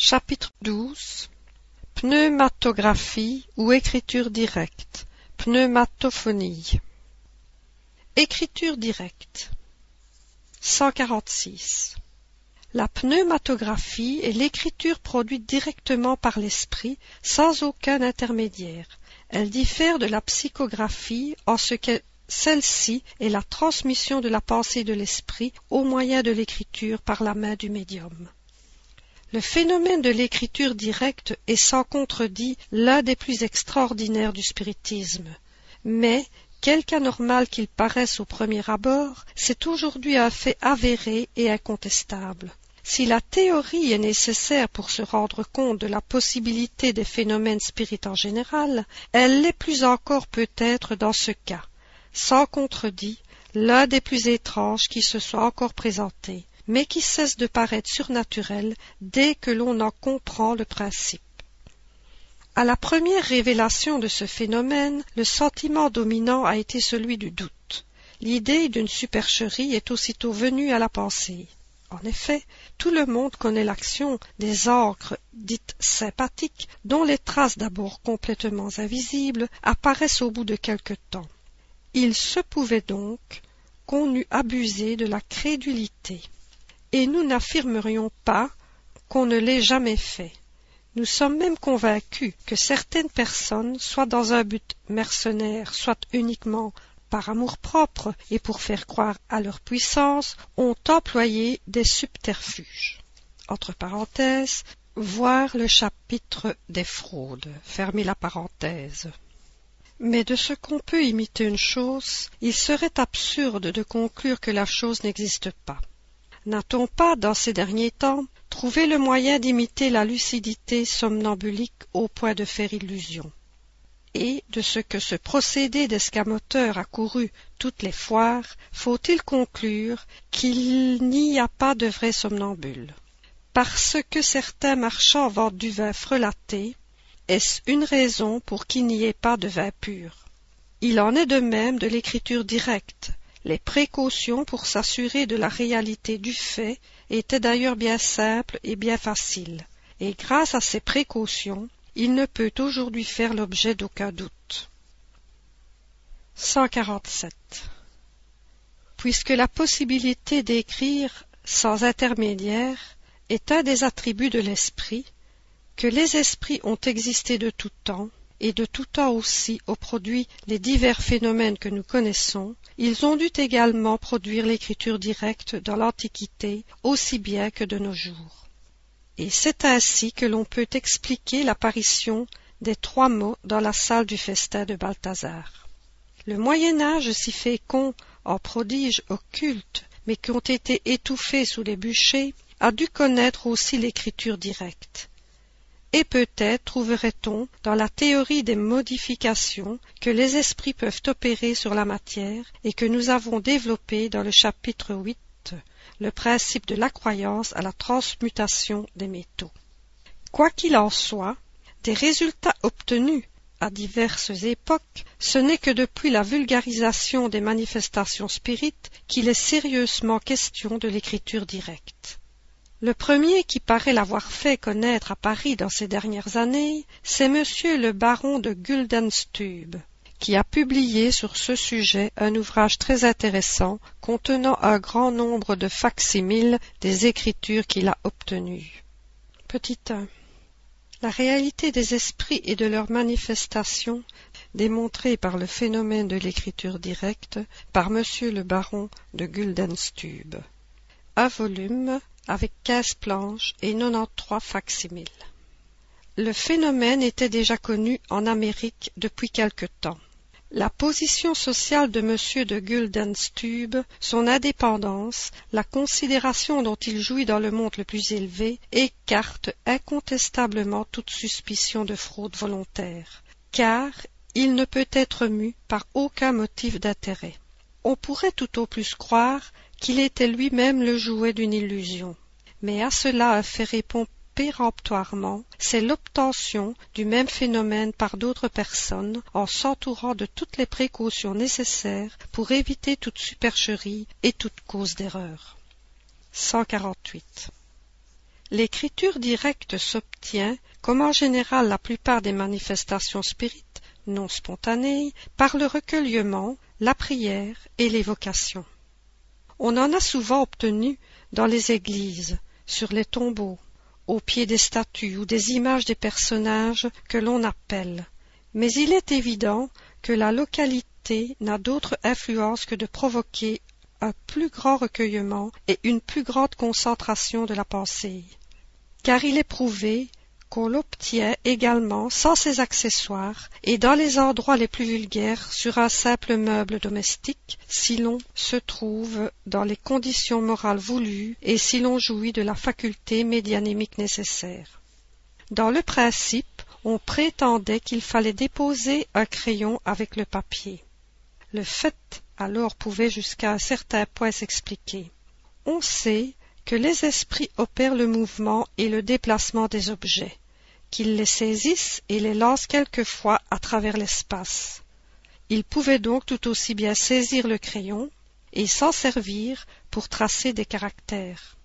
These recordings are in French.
Chapitre 12 Pneumatographie ou écriture directe. Pneumatophonie. Écriture directe. 146 La pneumatographie est l'écriture produite directement par l'esprit sans aucun intermédiaire. Elle diffère de la psychographie en ce que celle-ci est la transmission de la pensée de l'esprit au moyen de l'écriture par la main du médium. Le phénomène de l'écriture directe est sans contredit l'un des plus extraordinaires du spiritisme. Mais, quelque anormal qu'il paraisse au premier abord, c'est aujourd'hui un fait avéré et incontestable. Si la théorie est nécessaire pour se rendre compte de la possibilité des phénomènes spirites en général, elle l'est plus encore peut-être dans ce cas, sans contredit, l'un des plus étranges qui se soit encore présenté mais qui cesse de paraître surnaturel dès que l'on en comprend le principe. À la première révélation de ce phénomène, le sentiment dominant a été celui du doute. L'idée d'une supercherie est aussitôt venue à la pensée. En effet, tout le monde connaît l'action des encres dites sympathiques, dont les traces d'abord complètement invisibles apparaissent au bout de quelque temps. Il se pouvait donc qu'on eût abusé de la crédulité et nous n'affirmerions pas qu'on ne l'ait jamais fait. Nous sommes même convaincus que certaines personnes, soit dans un but mercenaire, soit uniquement par amour-propre et pour faire croire à leur puissance, ont employé des subterfuges. Entre parenthèses, voir le chapitre des fraudes. Fermez la parenthèse. Mais de ce qu'on peut imiter une chose, il serait absurde de conclure que la chose n'existe pas. N'a-t-on pas, dans ces derniers temps, trouvé le moyen d'imiter la lucidité somnambulique au point de faire illusion Et de ce que ce procédé d'escamoteur a couru toutes les foires, faut-il conclure qu'il n'y a pas de vrais somnambules Parce que certains marchands vendent du vin frelaté, est-ce une raison pour qu'il n'y ait pas de vin pur? Il en est de même de l'écriture directe, les précautions pour s'assurer de la réalité du fait étaient d'ailleurs bien simples et bien faciles, et grâce à ces précautions, il ne peut aujourd'hui faire l'objet d'aucun doute. 147. Puisque la possibilité d'écrire sans intermédiaire est un des attributs de l'esprit, que les esprits ont existé de tout temps, et de tout temps aussi ont produit les divers phénomènes que nous connaissons, ils ont dû également produire l'écriture directe dans l'Antiquité aussi bien que de nos jours. Et c'est ainsi que l'on peut expliquer l'apparition des trois mots dans la salle du festin de Balthazar. Le Moyen Âge si fécond en prodiges occultes, mais qui ont été étouffés sous les bûchers, a dû connaître aussi l'écriture directe et peut-être trouverait-on dans la théorie des modifications que les esprits peuvent opérer sur la matière et que nous avons développé dans le chapitre 8 le principe de la croyance à la transmutation des métaux. Quoi qu'il en soit, des résultats obtenus à diverses époques, ce n'est que depuis la vulgarisation des manifestations spirites qu'il est sérieusement question de l'écriture directe. Le premier qui paraît l'avoir fait connaître à Paris dans ces dernières années, c'est monsieur le baron de Guldenstube, qui a publié sur ce sujet un ouvrage très intéressant contenant un grand nombre de facsimiles des écritures qu'il a obtenues. Petit 1. La réalité des esprits et de leurs manifestations démontrée par le phénomène de l'écriture directe par monsieur le baron de Guldenstube. Un volume avec quinze planches et 93 facsimiles. Le phénomène était déjà connu en Amérique depuis quelque temps. La position sociale de M. de Guldenstube, son indépendance, la considération dont il jouit dans le monde le plus élevé, écartent incontestablement toute suspicion de fraude volontaire, car il ne peut être mu par aucun motif d'intérêt. On pourrait tout au plus croire qu'il était lui-même le jouet d'une illusion. Mais à cela un fait répond péremptoirement, c'est l'obtention du même phénomène par d'autres personnes en s'entourant de toutes les précautions nécessaires pour éviter toute supercherie et toute cause d'erreur. 148. L'écriture directe s'obtient, comme en général la plupart des manifestations spirites non spontanées, par le recueillement, la prière et l'évocation. On en a souvent obtenu dans les églises, sur les tombeaux, au pied des statues ou des images des personnages que l'on appelle. Mais il est évident que la localité n'a d'autre influence que de provoquer un plus grand recueillement et une plus grande concentration de la pensée car il est prouvé qu'on l'obtient également sans ces accessoires et dans les endroits les plus vulgaires sur un simple meuble domestique si l'on se trouve dans les conditions morales voulues et si l'on jouit de la faculté médianémique nécessaire. Dans le principe, on prétendait qu'il fallait déposer un crayon avec le papier. Le fait alors pouvait jusqu'à un certain point s'expliquer. On sait que les esprits opèrent le mouvement et le déplacement des objets, qu'ils les saisissent et les lancent quelquefois à travers l'espace. Ils pouvaient donc tout aussi bien saisir le crayon et s'en servir pour tracer des caractères,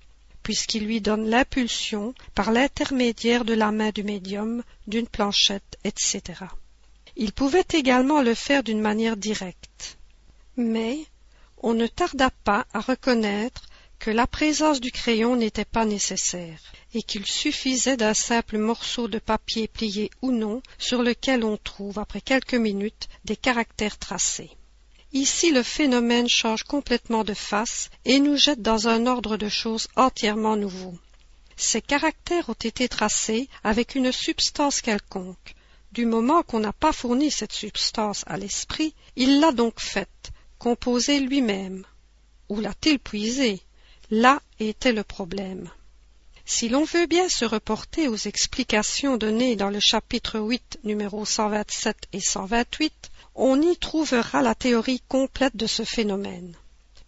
puisqu'ils lui donnent l'impulsion par l'intermédiaire de la main du médium, d'une planchette, etc. Ils pouvaient également le faire d'une manière directe. Mais on ne tarda pas à reconnaître que la présence du crayon n'était pas nécessaire, et qu'il suffisait d'un simple morceau de papier plié ou non, sur lequel on trouve, après quelques minutes, des caractères tracés. Ici le phénomène change complètement de face et nous jette dans un ordre de choses entièrement nouveau. Ces caractères ont été tracés avec une substance quelconque. Du moment qu'on n'a pas fourni cette substance à l'esprit, il l'a donc faite, composée lui-même. Où l'a-t-il puisée? Là était le problème. Si l'on veut bien se reporter aux explications données dans le chapitre 8, numéros 127 et 128, on y trouvera la théorie complète de ce phénomène.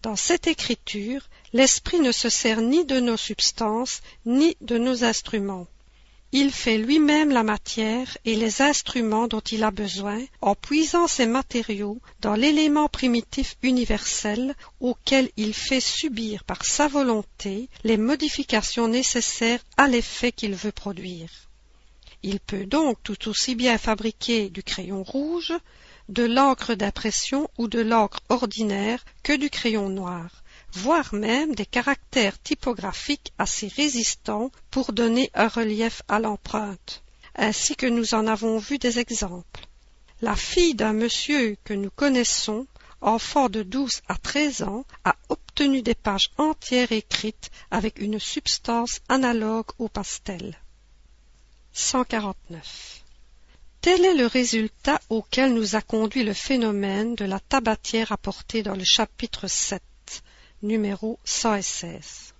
Dans cette écriture, l'esprit ne se sert ni de nos substances, ni de nos instruments. Il fait lui-même la matière et les instruments dont il a besoin en puisant ses matériaux dans l'élément primitif universel auquel il fait subir par sa volonté les modifications nécessaires à l'effet qu'il veut produire. Il peut donc tout aussi bien fabriquer du crayon rouge, de l'encre d'impression ou de l'encre ordinaire que du crayon noir voire même des caractères typographiques assez résistants pour donner un relief à l'empreinte, ainsi que nous en avons vu des exemples. La fille d'un monsieur que nous connaissons, enfant de douze à treize ans, a obtenu des pages entières écrites avec une substance analogue au pastel. 149. Tel est le résultat auquel nous a conduit le phénomène de la tabatière apporté dans le chapitre 7 numéro 116,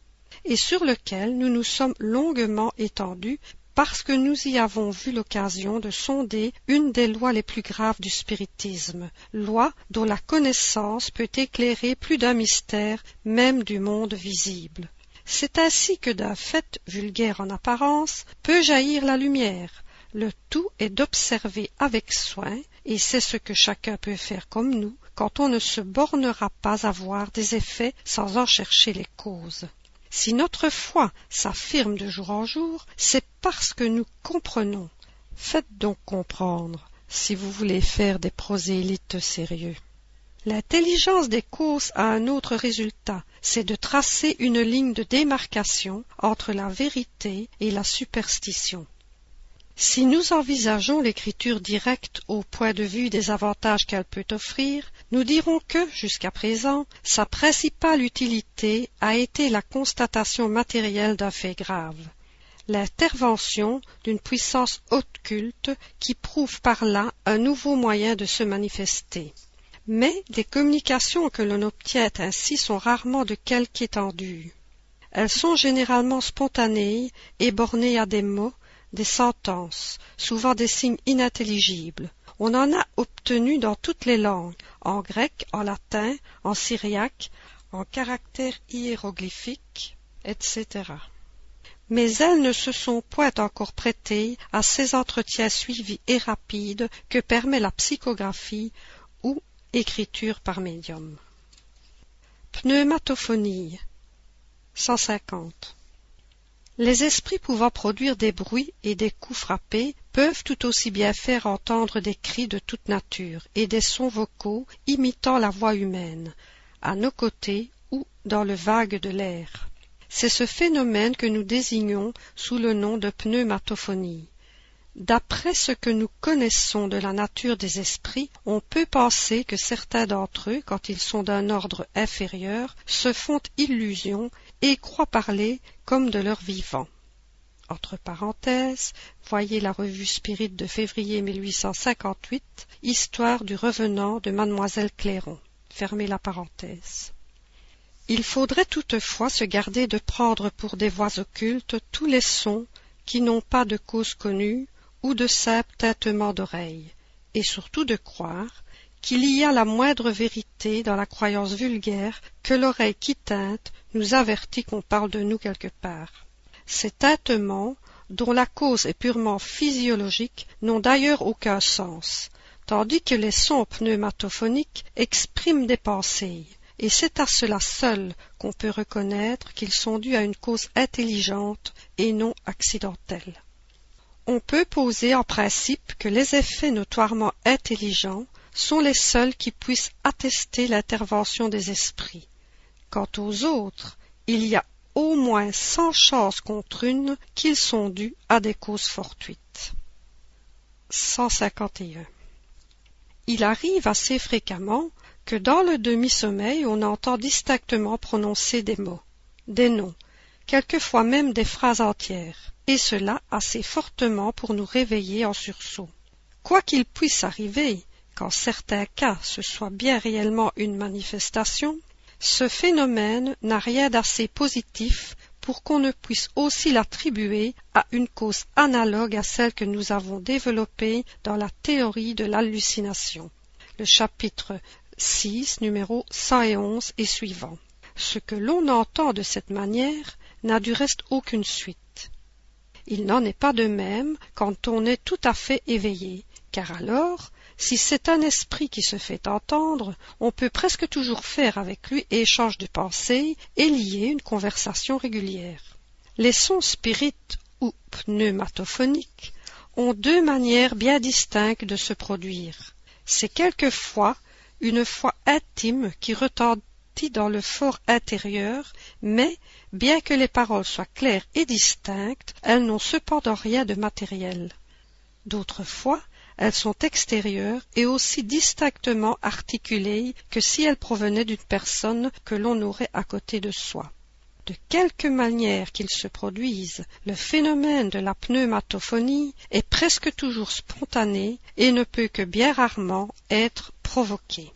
et sur lequel nous nous sommes longuement étendus parce que nous y avons vu l'occasion de sonder une des lois les plus graves du spiritisme, loi dont la connaissance peut éclairer plus d'un mystère même du monde visible. C'est ainsi que d'un fait vulgaire en apparence peut jaillir la lumière. Le tout est d'observer avec soin, et c'est ce que chacun peut faire comme nous, quand on ne se bornera pas à voir des effets sans en chercher les causes. Si notre foi s'affirme de jour en jour, c'est parce que nous comprenons. Faites donc comprendre, si vous voulez faire des prosélytes sérieux. L'intelligence des causes a un autre résultat, c'est de tracer une ligne de démarcation entre la vérité et la superstition. Si nous envisageons l'écriture directe au point de vue des avantages qu'elle peut offrir, nous dirons que, jusqu'à présent, sa principale utilité a été la constatation matérielle d'un fait grave, l'intervention d'une puissance occulte qui prouve par là un nouveau moyen de se manifester. Mais les communications que l'on obtient ainsi sont rarement de quelque étendue. Elles sont généralement spontanées et bornées à des mots des sentences, souvent des signes inintelligibles. On en a obtenu dans toutes les langues, en grec, en latin, en syriaque, en caractères hiéroglyphiques, etc. Mais elles ne se sont point encore prêtées à ces entretiens suivis et rapides que permet la psychographie ou écriture par médium. Pneumatophonie 150 Les esprits pouvant produire des bruits et des coups frappés peuvent tout aussi bien faire entendre des cris de toute nature et des sons vocaux imitant la voix humaine, à nos côtés ou dans le vague de l'air. C'est ce phénomène que nous désignons sous le nom de pneumatophonie. D'après ce que nous connaissons de la nature des esprits, on peut penser que certains d'entre eux, quand ils sont d'un ordre inférieur, se font illusion et croient parler comme de leur vivant. Entre parenthèses, voyez la revue Spirit de février 1858, Histoire du revenant de Mademoiselle Clairon. Fermez la parenthèse. Il faudrait toutefois se garder de prendre pour des voix occultes tous les sons qui n'ont pas de cause connue ou de simples tintements d'oreilles, et surtout de croire qu'il y a la moindre vérité dans la croyance vulgaire que l'oreille qui tinte nous avertit qu'on parle de nous quelque part. Ces tintements, dont la cause est purement physiologique, n'ont d'ailleurs aucun sens, tandis que les sons pneumatophoniques expriment des pensées, et c'est à cela seul qu'on peut reconnaître qu'ils sont dus à une cause intelligente et non accidentelle. On peut poser en principe que les effets notoirement intelligents sont les seuls qui puissent attester l'intervention des esprits. Quant aux autres, il y a au moins cent chances contre une qu'ils sont dus à des causes fortuites. 151. Il arrive assez fréquemment que dans le demi-sommeil on entend distinctement prononcer des mots, des noms, quelquefois même des phrases entières, et cela assez fortement pour nous réveiller en sursaut. Quoi qu'il puisse arriver, qu'en certains cas ce soit bien réellement une manifestation, ce phénomène n'a rien d'assez positif pour qu'on ne puisse aussi l'attribuer à une cause analogue à celle que nous avons développée dans la théorie de l'hallucination. Le chapitre 6, numéro 111 et suivant. Ce que l'on entend de cette manière n'a du reste aucune suite. Il n'en est pas de même quand on est tout à fait éveillé, car alors, si c'est un esprit qui se fait entendre, on peut presque toujours faire avec lui échange de pensées et lier une conversation régulière. Les sons spirites ou pneumatophoniques ont deux manières bien distinctes de se produire. C'est quelquefois une foi intime qui retentit dans le fort intérieur, mais, bien que les paroles soient claires et distinctes, elles n'ont cependant rien de matériel. D'autres fois, elles sont extérieures et aussi distinctement articulées que si elles provenaient d'une personne que l'on aurait à côté de soi. De quelque manière qu'il se produise, le phénomène de la pneumatophonie est presque toujours spontané et ne peut que bien rarement être provoqué.